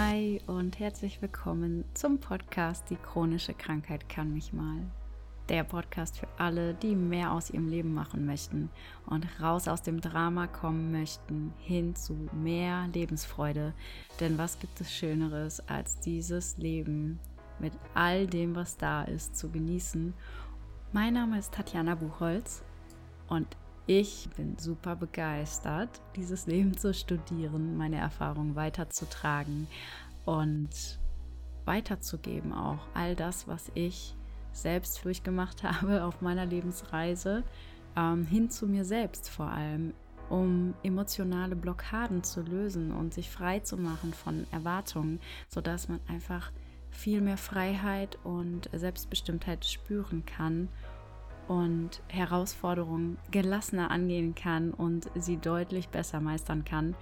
Hi und herzlich willkommen zum Podcast Die chronische Krankheit kann mich mal. Der Podcast für alle, die mehr aus ihrem Leben machen möchten und raus aus dem Drama kommen möchten, hin zu mehr Lebensfreude. Denn was gibt es Schöneres, als dieses Leben mit all dem, was da ist, zu genießen? Mein Name ist Tatjana Buchholz und ich bin super begeistert, dieses Leben zu studieren, meine Erfahrungen weiterzutragen und weiterzugeben auch all das, was ich selbst durchgemacht habe auf meiner Lebensreise, ähm, hin zu mir selbst vor allem, um emotionale Blockaden zu lösen und sich frei zu machen von Erwartungen, sodass man einfach viel mehr Freiheit und Selbstbestimmtheit spüren kann und Herausforderungen gelassener angehen kann und sie deutlich besser meistern kann.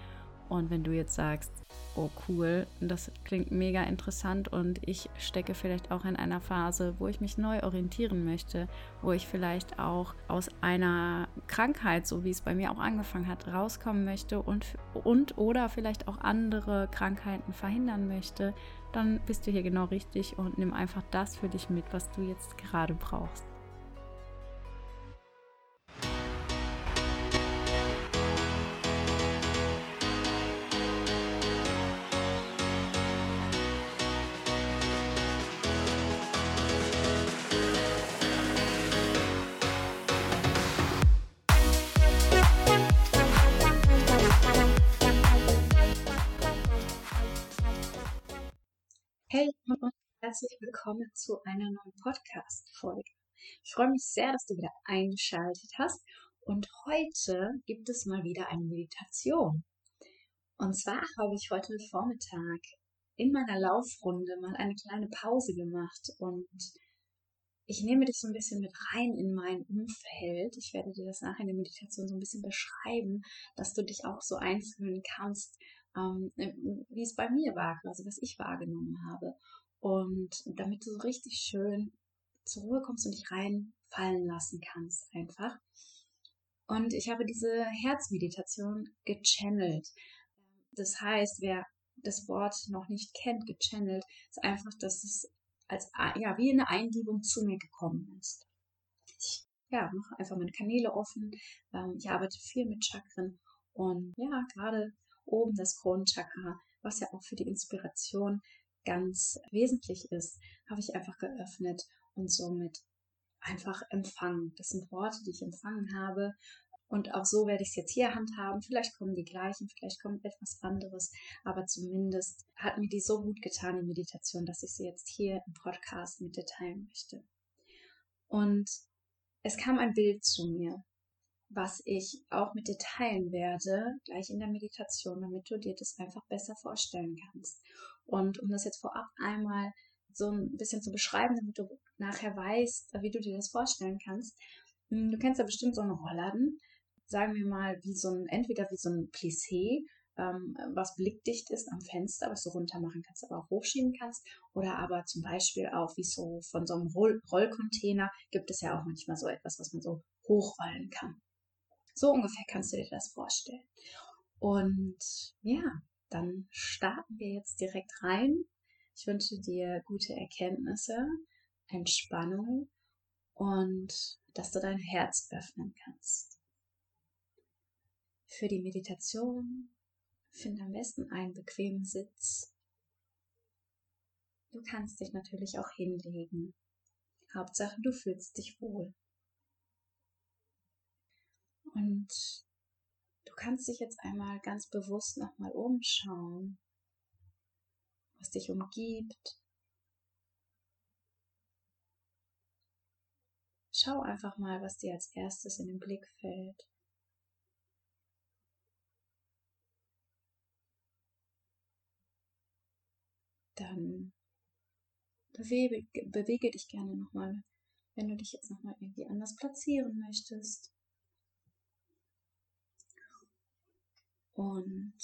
Und wenn du jetzt sagst, oh cool, das klingt mega interessant und ich stecke vielleicht auch in einer Phase, wo ich mich neu orientieren möchte, wo ich vielleicht auch aus einer Krankheit, so wie es bei mir auch angefangen hat, rauskommen möchte und, und oder vielleicht auch andere Krankheiten verhindern möchte, dann bist du hier genau richtig und nimm einfach das für dich mit, was du jetzt gerade brauchst. Willkommen zu einer neuen Podcast-Folge. Ich freue mich sehr, dass du wieder eingeschaltet hast und heute gibt es mal wieder eine Meditation. Und zwar habe ich heute Vormittag in meiner Laufrunde mal eine kleine Pause gemacht und ich nehme dich so ein bisschen mit rein in mein Umfeld. Ich werde dir das nachher in der Meditation so ein bisschen beschreiben, dass du dich auch so einfühlen kannst, ähm, wie es bei mir war, quasi was ich wahrgenommen habe. Und damit du so richtig schön zur Ruhe kommst und dich reinfallen lassen kannst, einfach. Und ich habe diese Herzmeditation gechannelt. Das heißt, wer das Wort noch nicht kennt, gechannelt, ist einfach, dass es als ja, wie eine Eingebung zu mir gekommen ist. Ich ja, mache einfach meine Kanäle offen. Ähm, ich arbeite viel mit Chakren und ja, gerade oben das Kronenchakra, was ja auch für die Inspiration ganz wesentlich ist, habe ich einfach geöffnet und somit einfach empfangen. Das sind Worte, die ich empfangen habe. Und auch so werde ich es jetzt hier handhaben. Vielleicht kommen die gleichen, vielleicht kommt etwas anderes. Aber zumindest hat mir die so gut getan, die Meditation, dass ich sie jetzt hier im Podcast mit dir teilen möchte. Und es kam ein Bild zu mir was ich auch mit dir teilen werde, gleich in der Meditation, damit du dir das einfach besser vorstellen kannst. Und um das jetzt vorab einmal so ein bisschen zu beschreiben, damit du nachher weißt, wie du dir das vorstellen kannst. Hm, du kennst ja bestimmt so einen Rollladen, sagen wir mal, wie so ein, entweder wie so ein Plissé, ähm, was blickdicht ist am Fenster, was du runter machen kannst, aber auch hochschieben kannst. Oder aber zum Beispiel auch wie so von so einem Roll Rollcontainer gibt es ja auch manchmal so etwas, was man so hochrollen kann. So ungefähr kannst du dir das vorstellen. Und ja, dann starten wir jetzt direkt rein. Ich wünsche dir gute Erkenntnisse, Entspannung und dass du dein Herz öffnen kannst. Für die Meditation finde am besten einen bequemen Sitz. Du kannst dich natürlich auch hinlegen. Hauptsache, du fühlst dich wohl. Und kannst dich jetzt einmal ganz bewusst nochmal umschauen, was dich umgibt. Schau einfach mal, was dir als erstes in den Blick fällt. Dann bewege, bewege dich gerne nochmal, wenn du dich jetzt nochmal irgendwie anders platzieren möchtest. Und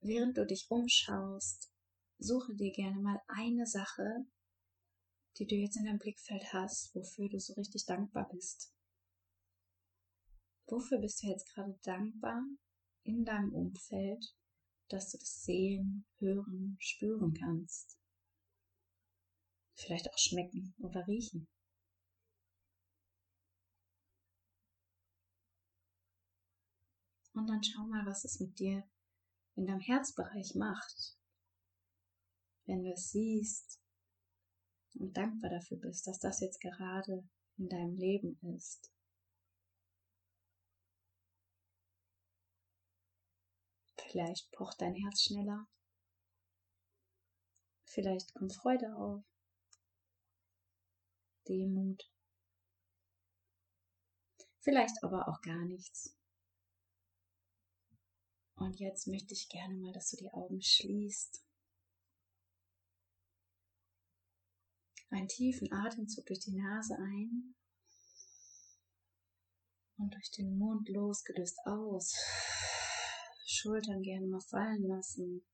während du dich umschaust, suche dir gerne mal eine Sache, die du jetzt in deinem Blickfeld hast, wofür du so richtig dankbar bist. Wofür bist du jetzt gerade dankbar in deinem Umfeld, dass du das sehen, hören, spüren kannst. Vielleicht auch schmecken oder riechen. Und dann schau mal, was es mit dir in deinem Herzbereich macht, wenn du es siehst und dankbar dafür bist, dass das jetzt gerade in deinem Leben ist. Vielleicht pocht dein Herz schneller. Vielleicht kommt Freude auf. Demut. Vielleicht aber auch gar nichts. Und jetzt möchte ich gerne mal, dass du die Augen schließt. Einen tiefen Atemzug durch die Nase ein und durch den Mund losgelöst aus. Schultern gerne mal fallen lassen.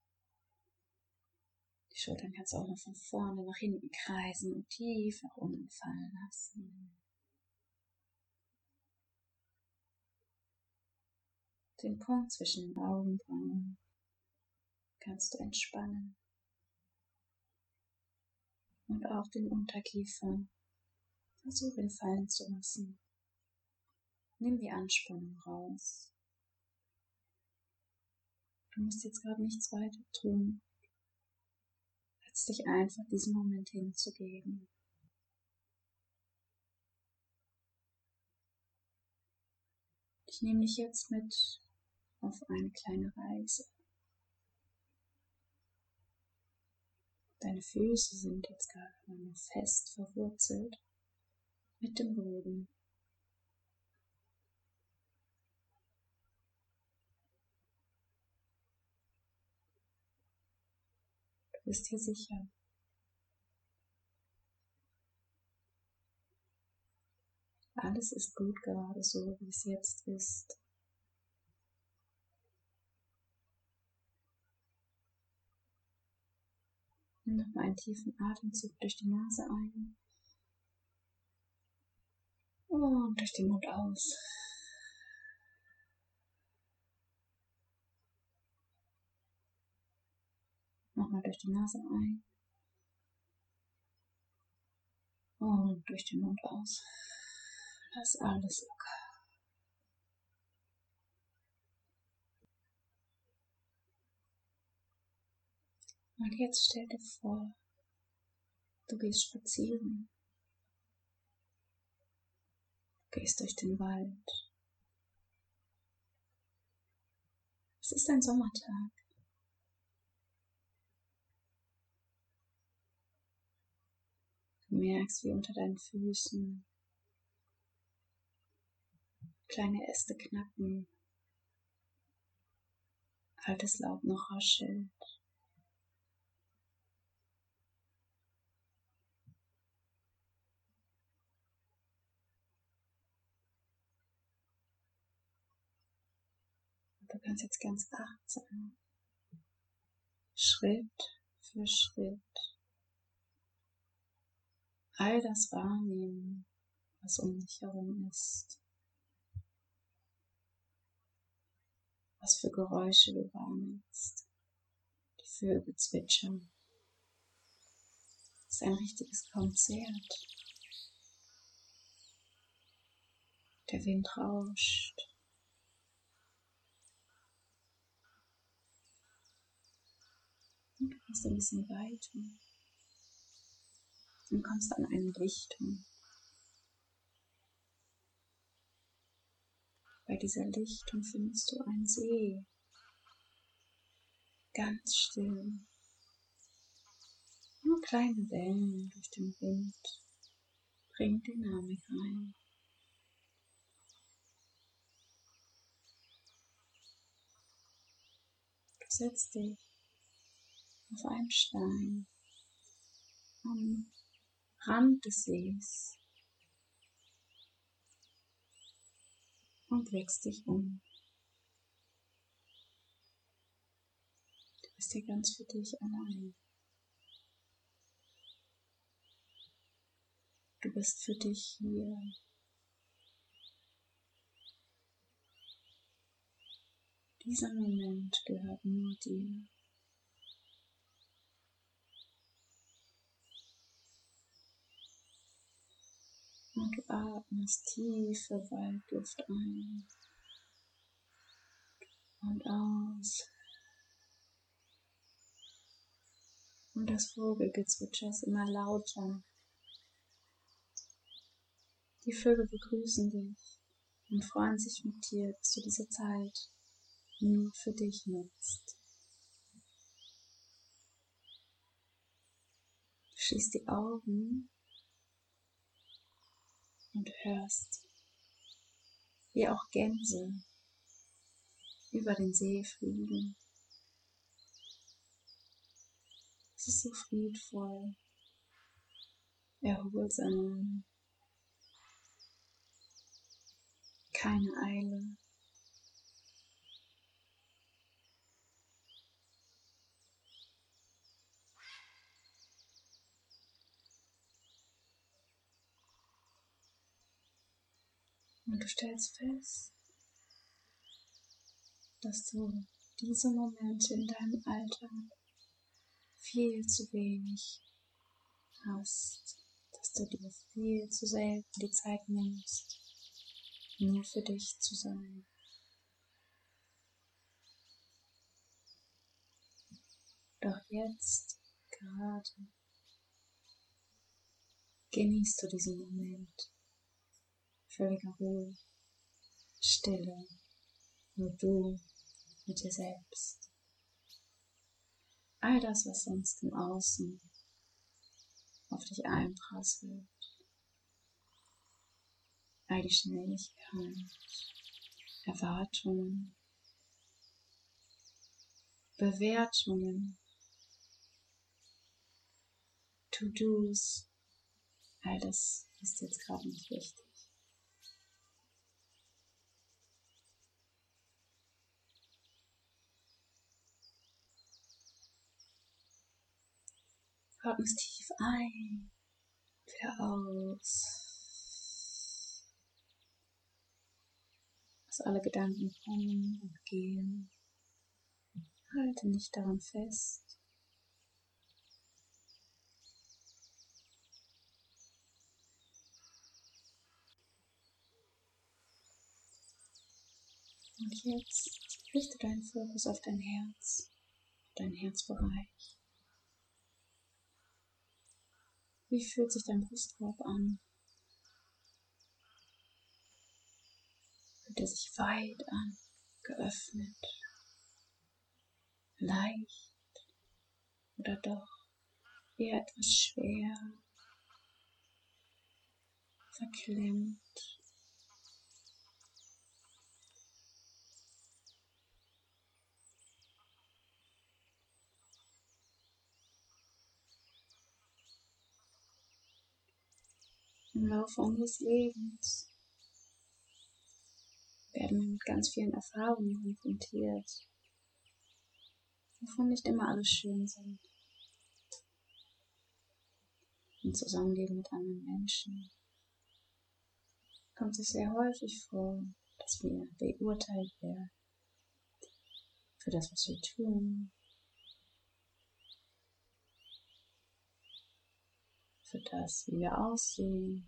Die Schultern kannst du auch mal von vorne nach hinten kreisen und tief nach unten fallen lassen. Den Punkt zwischen den Augenbrauen kannst du entspannen. Und auch den Unterkiefer. Versuche fallen zu lassen. Nimm die Anspannung raus. Du musst jetzt gerade nichts weiter tun, als dich einfach diesen Moment hinzugeben. Ich nehme dich jetzt mit auf eine kleine Reise. Deine Füße sind jetzt gerade noch fest verwurzelt mit dem Boden. bist dir sicher. Alles ist gut gerade so, wie es jetzt ist. Nimm nochmal einen tiefen Atemzug durch die Nase ein und durch den Mund aus. Nochmal durch die Nase ein. Und durch den Mund aus. Lass alles locker. Und jetzt stell dir vor, du gehst spazieren. Du gehst durch den Wald. Es ist ein Sommertag. Du merkst, wie unter deinen Füßen kleine Äste knacken, altes Laub noch raschelt. Du kannst jetzt ganz achtsam Schritt für Schritt all das wahrnehmen, was um dich herum ist. Was für Geräusche du wahrnimmst. Die Vögel zwitschern. Es ist ein richtiges Konzert. Der Wind rauscht. Und du gehst ein bisschen weiter und kommst an eine Lichtung. Bei dieser Lichtung findest du einen See. Ganz still. Nur kleine Wellen durch den Wind bringen Dynamik rein. Du setzt dich auf einen Stein am Rand des Sees und blickst dich um. Du bist hier ganz für dich allein. Du bist für dich hier. Dieser Moment gehört nur dir. Und du atmest tiefe Waldluft ein und aus. Und das Vogelgezwitscher ist immer lauter. Die Vögel begrüßen dich und freuen sich mit dir, dass du diese Zeit nur für dich nutzt. Du schließt die Augen und hörst, wie auch Gänse über den See fliegen. Es ist so friedvoll, erholsam, keine Eile. Und du stellst fest, dass du diese Momente in deinem Alltag viel zu wenig hast, dass du dir viel zu selten die Zeit nimmst, nur für dich zu sein. Doch jetzt, gerade, genießt du diesen Moment völliger Ruhe, Stille, nur du mit dir selbst. All das, was sonst im Außen auf dich einprasselt, all die Schnelligkeit, Erwartungen, Bewertungen, To-Dos, all das ist jetzt gerade nicht wichtig. Atmest tief ein, wieder aus. Lass alle Gedanken kommen und gehen. Halte nicht daran fest. Und jetzt richte deinen Fokus auf dein Herz, dein Herzbereich. Wie fühlt sich dein Brustkorb an? Fühlt er sich weit an, geöffnet, leicht oder doch eher etwas schwer, verklemmt? Im Laufe unseres Lebens werden wir mit ganz vielen Erfahrungen konfrontiert, wovon nicht immer alles schön sind. Im Zusammenleben mit anderen Menschen kommt es sehr häufig vor, dass wir beurteilt werden für das, was wir tun, für das, wie wir aussehen,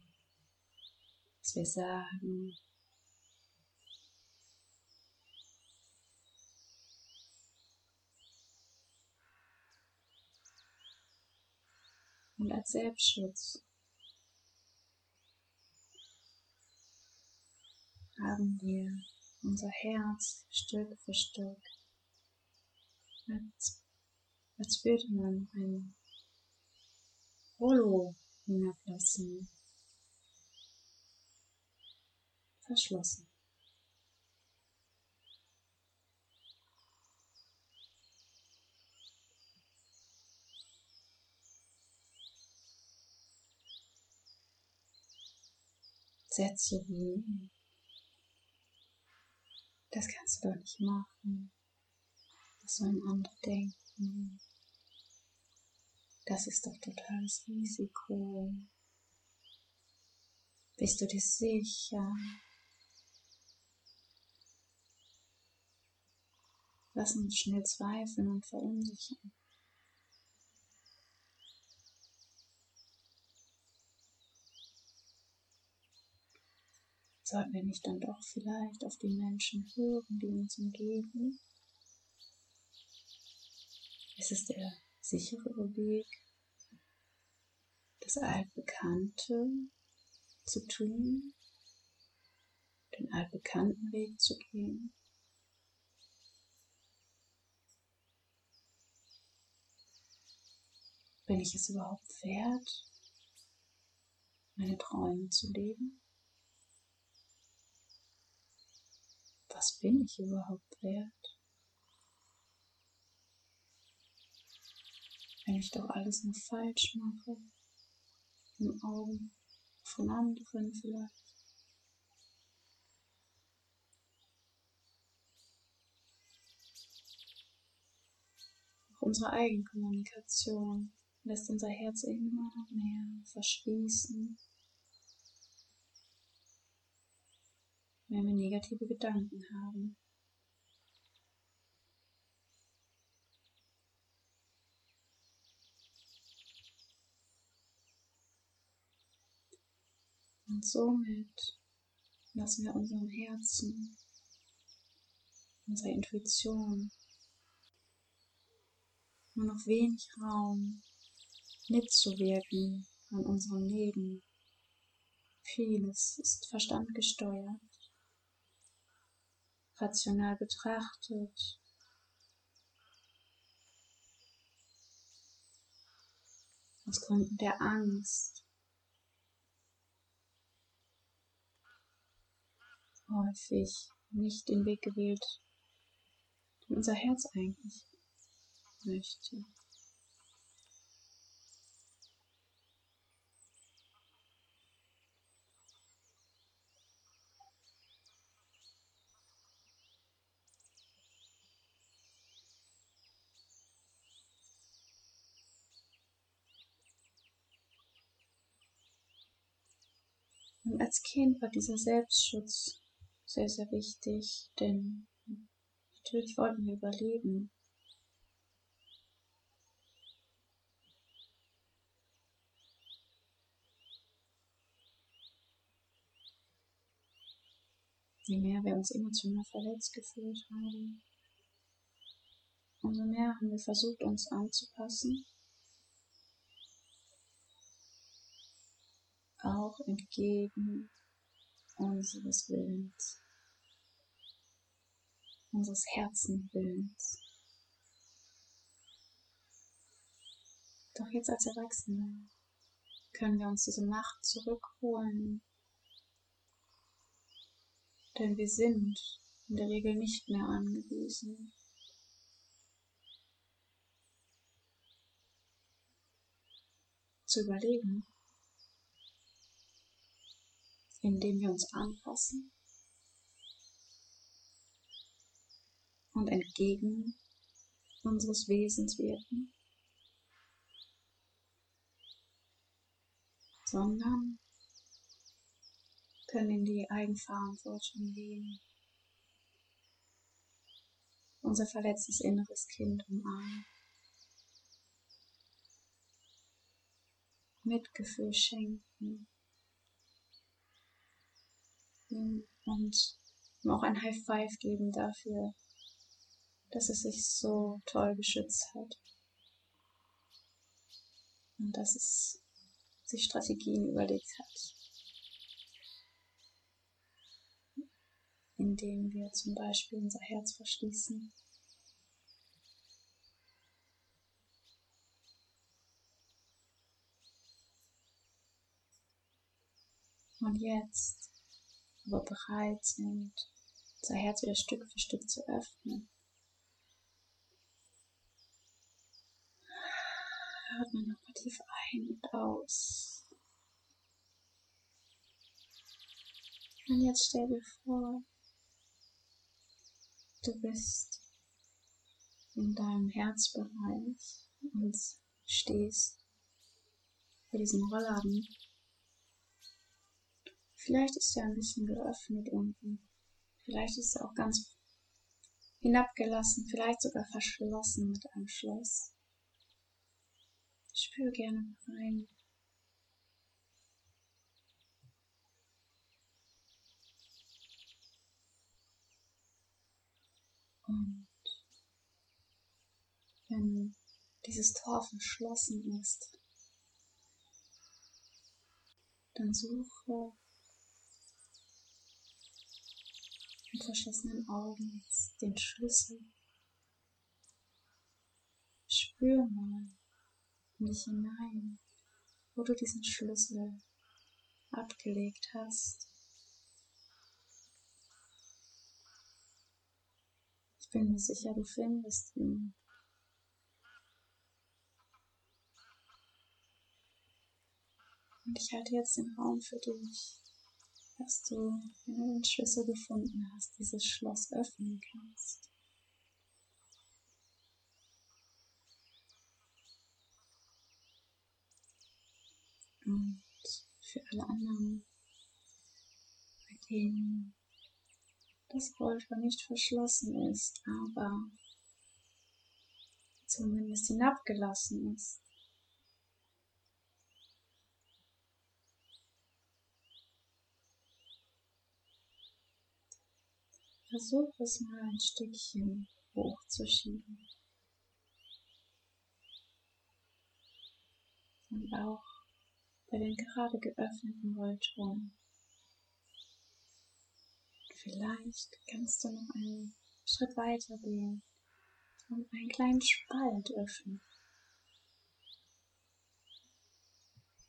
was wir sagen. Und als Selbstschutz haben wir unser Herz Stück für Stück, als, als würde man ein Rollo hinablassen. Verschlossen. Sätze wie, das kannst du doch nicht machen. Das sollen andere denken. Das ist doch totales Risiko. Bist du dir sicher? lassen uns schnell zweifeln und verunsichern. Sollten wir nicht dann doch vielleicht auf die Menschen hören, die uns umgeben? Ist es der sicherere Weg, das Altbekannte zu tun, den altbekannten Weg zu gehen? Bin ich es überhaupt wert, meine Träume zu leben? Was bin ich überhaupt wert? Wenn ich doch alles nur falsch mache, im Augen von anderen vielleicht. Auch unsere Eigenkommunikation lässt unser Herz immer mehr verschließen, wenn wir negative Gedanken haben. Und somit lassen wir unserem Herzen, unserer Intuition nur noch wenig Raum, mitzuwirken an unserem Leben. Vieles ist verstandgesteuert, rational betrachtet. Aus Gründen der Angst häufig nicht den Weg gewählt, den unser Herz eigentlich möchte. Und als Kind war dieser Selbstschutz sehr, sehr wichtig, denn natürlich wollten wir überleben. Je mehr wir uns emotional verletzt gefühlt haben, umso mehr haben wir versucht, uns anzupassen auch entgegen unseres Willens, unseres Herzenwillens. Doch jetzt als Erwachsene können wir uns diese Macht zurückholen, denn wir sind in der Regel nicht mehr angewiesen. Zu überleben indem wir uns anpassen und entgegen unseres Wesens wirken, sondern können in die Eigenverantwortung gehen, unser verletztes inneres Kind umarmen, Mitgefühl schenken und ihm auch ein High Five geben dafür, dass es sich so toll geschützt hat. Und dass es sich Strategien überlegt hat, indem wir zum Beispiel unser Herz verschließen. Und jetzt aber bereit sind, unser Herz wieder Stück für Stück zu öffnen. Atme nochmal tief ein und aus. Und jetzt stell dir vor, du bist in deinem Herzbereich und stehst vor diesem Rollladen Vielleicht ist er ein bisschen geöffnet unten. Vielleicht ist er auch ganz hinabgelassen, vielleicht sogar verschlossen mit einem Schloss. Spür gerne rein. Und wenn dieses Tor verschlossen ist, dann suche mit verschlossenen Augen den Schlüssel. Spür mal in dich hinein, wo du diesen Schlüssel abgelegt hast. Ich bin mir sicher, du findest ihn. Und ich halte jetzt den Raum für dich, dass du, wenn du den Schlüssel gefunden hast, dieses Schloss öffnen kannst. Und für alle anderen, bei denen das Gold nicht verschlossen ist, aber zumindest hinabgelassen ist. Versuch es mal ein Stückchen hochzuschieben. Und auch bei den gerade geöffneten Rolltoren. Vielleicht kannst du noch einen Schritt weiter gehen und einen kleinen Spalt öffnen.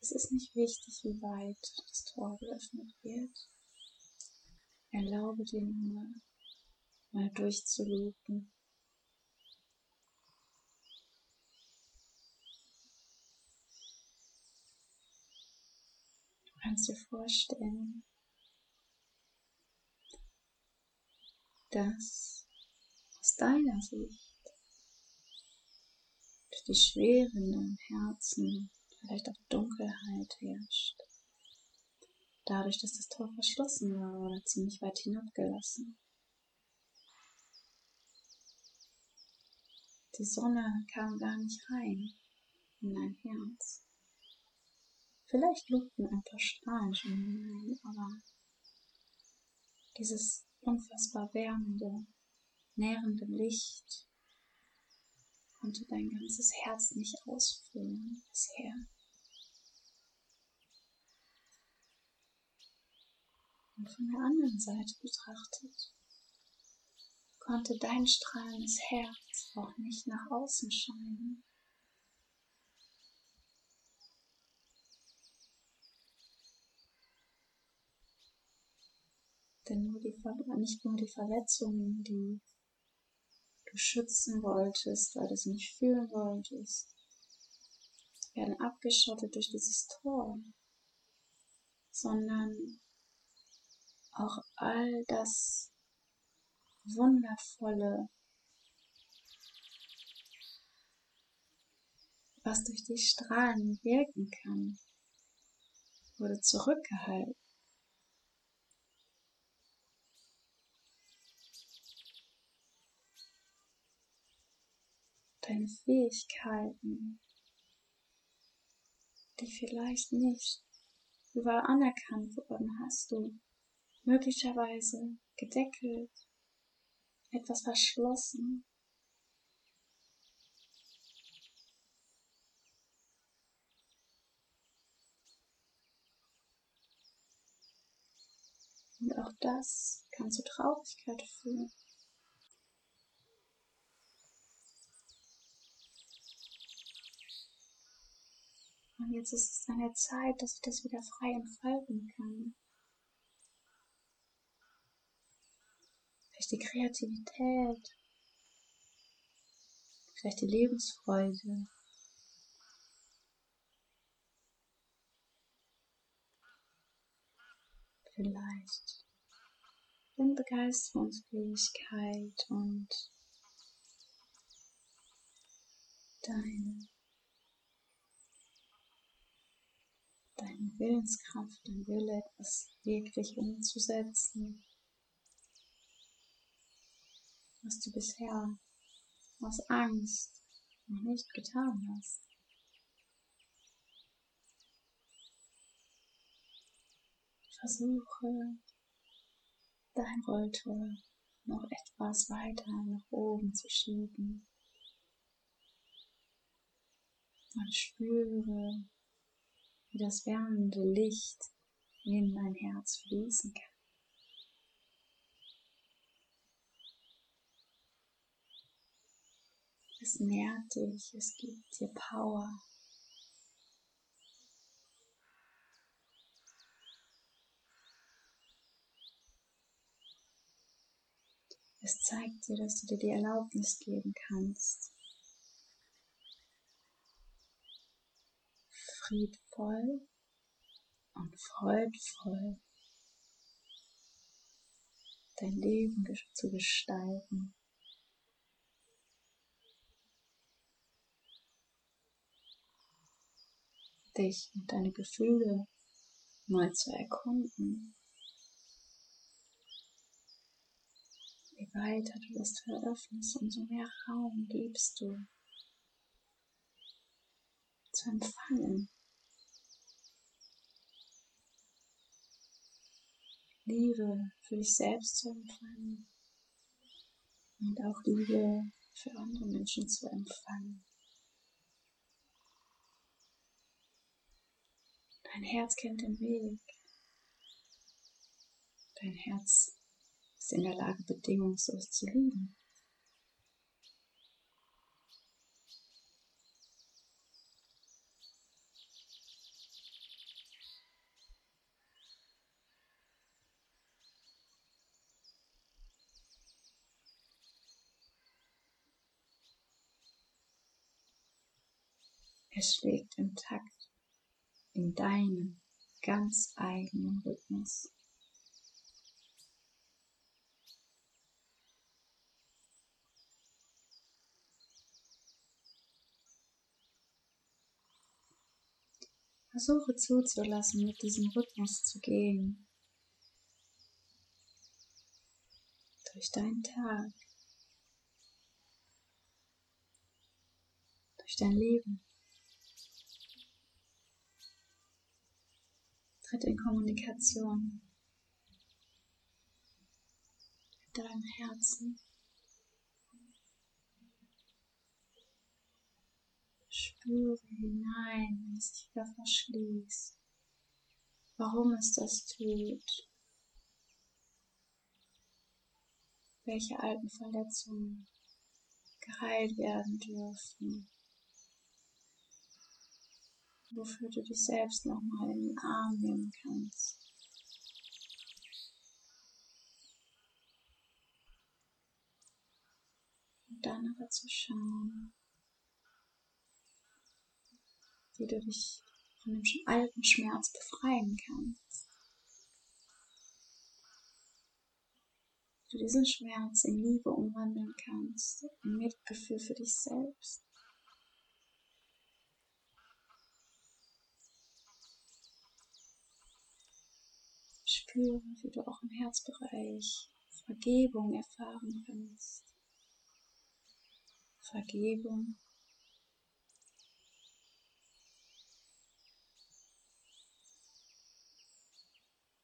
Es ist nicht wichtig, wie weit das Tor geöffnet wird. Erlaube dir nur, mal durchzulupen. Du kannst dir vorstellen, dass aus deiner Sicht durch die Schwere deinem Herzen vielleicht auch Dunkelheit herrscht. Dadurch, dass das Tor verschlossen war oder ziemlich weit hinabgelassen. Die Sonne kam gar nicht rein in dein Herz. Vielleicht lugten ein paar Strahlen schon hinein, aber dieses unfassbar wärmende, nährende Licht konnte dein ganzes Herz nicht ausfüllen bisher. Und von der anderen Seite betrachtet konnte dein strahlendes Herz auch nicht nach außen scheinen. Denn nur die, nicht nur die Verletzungen, die du schützen wolltest, weil du sie nicht fühlen wolltest, werden abgeschottet durch dieses Tor, sondern auch all das Wundervolle, was durch die Strahlen wirken kann, wurde zurückgehalten. Deine Fähigkeiten, die vielleicht nicht überall anerkannt wurden, hast du möglicherweise gedeckelt etwas verschlossen. Und auch das kann zu Traurigkeit führen. Und jetzt ist es an der Zeit, dass ich das wieder frei entfalten kann. Vielleicht die Kreativität, vielleicht die Lebensfreude. Vielleicht deine Begeisterungsfähigkeit und deine, deine Willenskraft, dein Wille, etwas wirklich umzusetzen. Was du bisher aus Angst noch nicht getan hast. Versuche dein Rolltor noch etwas weiter nach oben zu schieben und spüre, wie das wärmende Licht in dein Herz fließen kann. Es nährt dich, es gibt dir Power. Es zeigt dir, dass du dir die Erlaubnis geben kannst, friedvoll und freudvoll dein Leben zu gestalten. Dich und deine Gefühle neu zu erkunden. Je weiter du das veröffnest, umso mehr Raum gibst du zu empfangen. Liebe für dich selbst zu empfangen und auch Liebe für andere Menschen zu empfangen. Dein Herz kennt den Weg. Dein Herz ist in der Lage, bedingungslos zu lieben. Es schlägt im Takt in deinem ganz eigenen Rhythmus. Versuche zuzulassen, mit diesem Rhythmus zu gehen. Durch deinen Tag. Durch dein Leben. Tritt in Kommunikation mit deinem Herzen. Spüre hinein, wenn es sich wieder verschließt. Warum es das tut. Welche alten Verletzungen geheilt werden dürfen wofür du dich selbst nochmal in den Arm nehmen kannst. Und dann aber zu schauen, wie du dich von dem alten Schmerz befreien kannst. Wie du diesen Schmerz in Liebe umwandeln kannst, in Mitgefühl für dich selbst. Spüre, wie du auch im Herzbereich Vergebung erfahren kannst. Vergebung.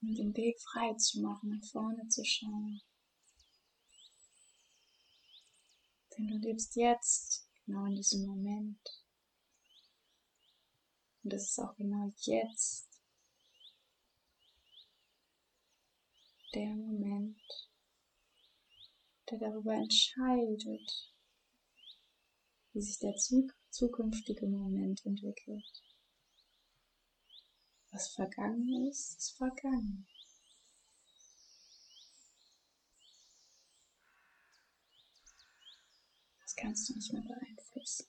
Um den Weg frei zu machen, nach vorne zu schauen. Denn du lebst jetzt, genau in diesem Moment. Und es ist auch genau jetzt der Moment, der darüber entscheidet, wie sich der zukünftige Moment entwickelt. Was vergangen ist, ist vergangen. Das kannst du nicht mehr beeinflussen.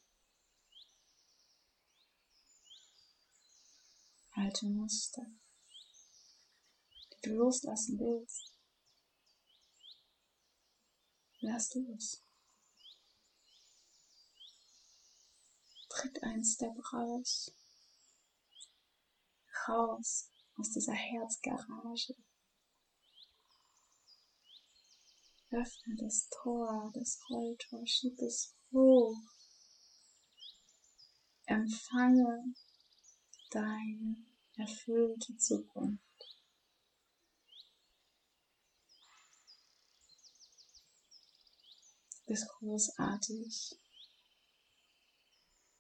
Alte Muster du loslassen willst, lass los. Tritt ein Step raus. Raus aus dieser Herzgarage. Öffne das Tor, das Rolltor, schieb es hoch. Empfange deine erfüllte Zukunft. Bist großartig.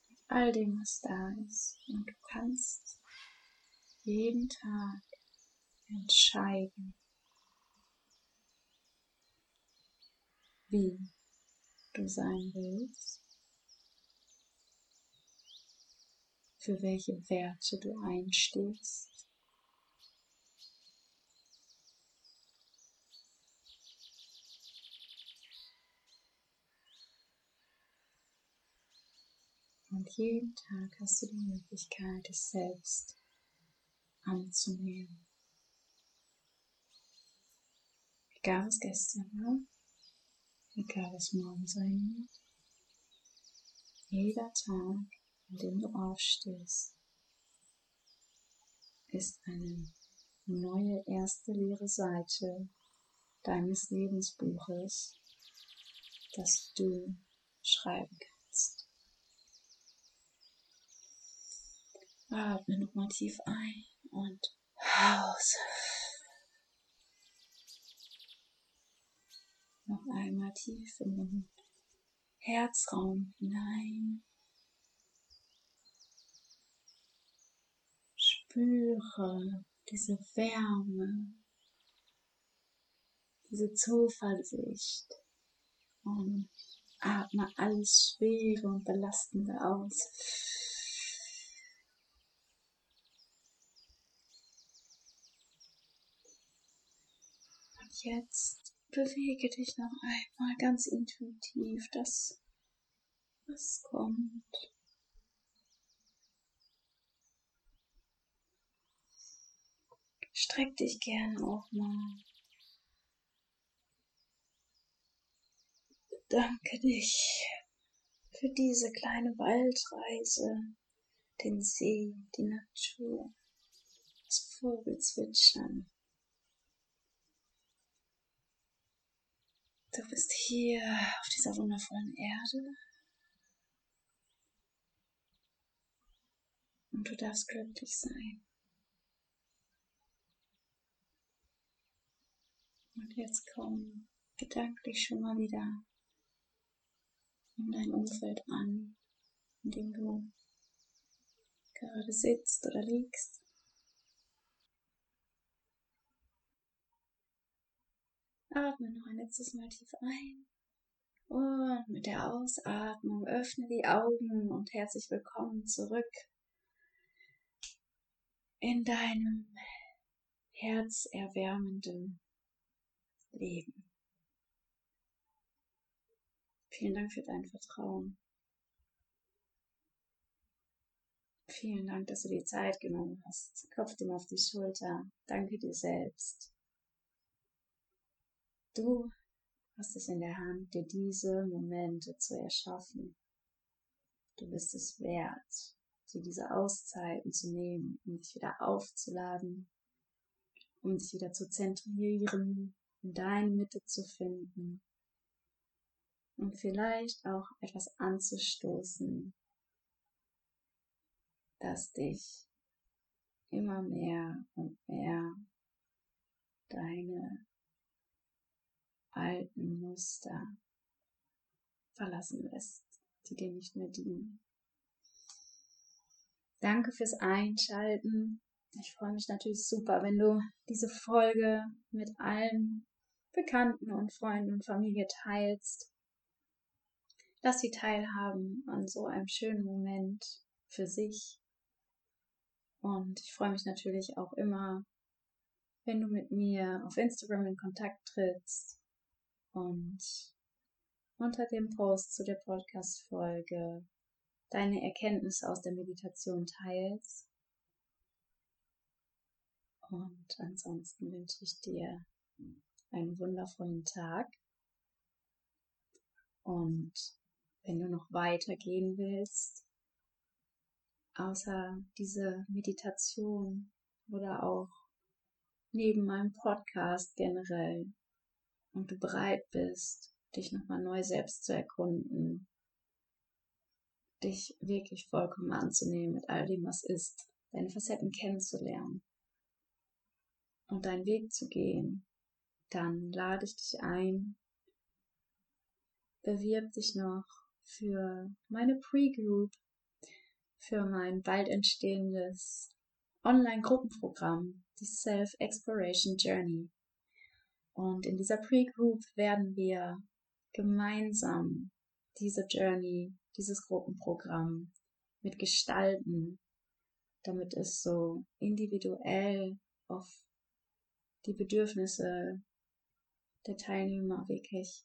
Mit all dem, was da ist. Und du kannst jeden Tag entscheiden, wie du sein willst, für welche Werte du einstehst. Und jeden Tag hast du die Möglichkeit, dich selbst anzunehmen. Egal was gestern war, egal was morgen sein wird. Jeder Tag, an dem du aufstehst, ist eine neue erste leere Seite deines Lebensbuches, das du schreiben kannst. Atme nochmal tief ein und aus. Noch einmal tief in den Herzraum hinein. Spüre diese Wärme, diese Zuversicht und atme alles Schwere und Belastende aus. Jetzt bewege dich noch einmal ganz intuitiv, das, was kommt. Streck dich gerne auch mal. Bedanke dich für diese kleine Waldreise, den See, die Natur, das Vogelzwitschern. Du bist hier auf dieser wundervollen Erde. Und du darfst glücklich sein. Und jetzt komm gedanklich schon mal wieder in dein Umfeld an, in dem du gerade sitzt oder liegst. Atme noch ein letztes Mal tief ein. Und mit der Ausatmung öffne die Augen und herzlich willkommen zurück in deinem herzerwärmenden Leben. Vielen Dank für dein Vertrauen. Vielen Dank, dass du die Zeit genommen hast. Klopf dir auf die Schulter. Danke dir selbst. Du hast es in der Hand, dir diese Momente zu erschaffen. Du bist es wert, dir diese Auszeiten zu nehmen, um dich wieder aufzuladen, um dich wieder zu zentrieren, in deine Mitte zu finden und vielleicht auch etwas anzustoßen, das dich immer mehr und mehr deine alten Muster verlassen lässt, die dir nicht mehr dienen. Danke fürs Einschalten. Ich freue mich natürlich super, wenn du diese Folge mit allen Bekannten und Freunden und Familie teilst. Lass sie teilhaben an so einem schönen Moment für sich. Und ich freue mich natürlich auch immer, wenn du mit mir auf Instagram in Kontakt trittst und unter dem Post zu der Podcast-Folge deine Erkenntnisse aus der Meditation teilst. Und ansonsten wünsche ich dir einen wundervollen Tag. Und wenn du noch weitergehen willst, außer diese Meditation oder auch neben meinem Podcast generell und du bereit bist, dich nochmal neu selbst zu erkunden, dich wirklich vollkommen anzunehmen mit all dem, was ist, deine Facetten kennenzulernen und deinen Weg zu gehen, dann lade ich dich ein, bewirb dich noch für meine Pre-Group, für mein bald entstehendes Online-Gruppenprogramm, die Self-Exploration Journey. Und in dieser Pre-Group werden wir gemeinsam diese Journey, dieses Gruppenprogramm mit gestalten, damit es so individuell auf die Bedürfnisse der Teilnehmer wirklich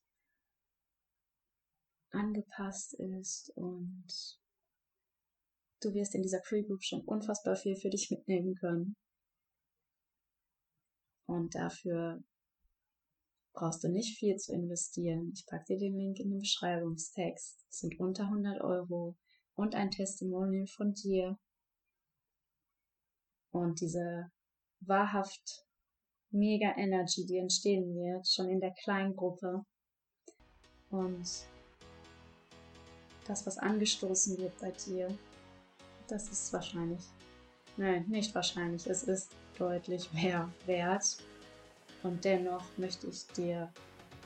angepasst ist und du wirst in dieser Pre-Group schon unfassbar viel für dich mitnehmen können. Und dafür brauchst du nicht viel zu investieren. Ich packe dir den Link in den Beschreibungstext. Es sind unter 100 Euro und ein Testimonial von dir. Und diese wahrhaft mega Energy, die entstehen wird, schon in der kleinen Gruppe. Und das, was angestoßen wird bei dir, das ist wahrscheinlich, nein, nicht wahrscheinlich, es ist deutlich mehr wert. Und dennoch möchte ich dir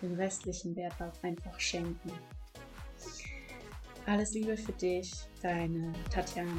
den restlichen Wert auch einfach schenken. Alles Liebe für dich, deine Tatjana.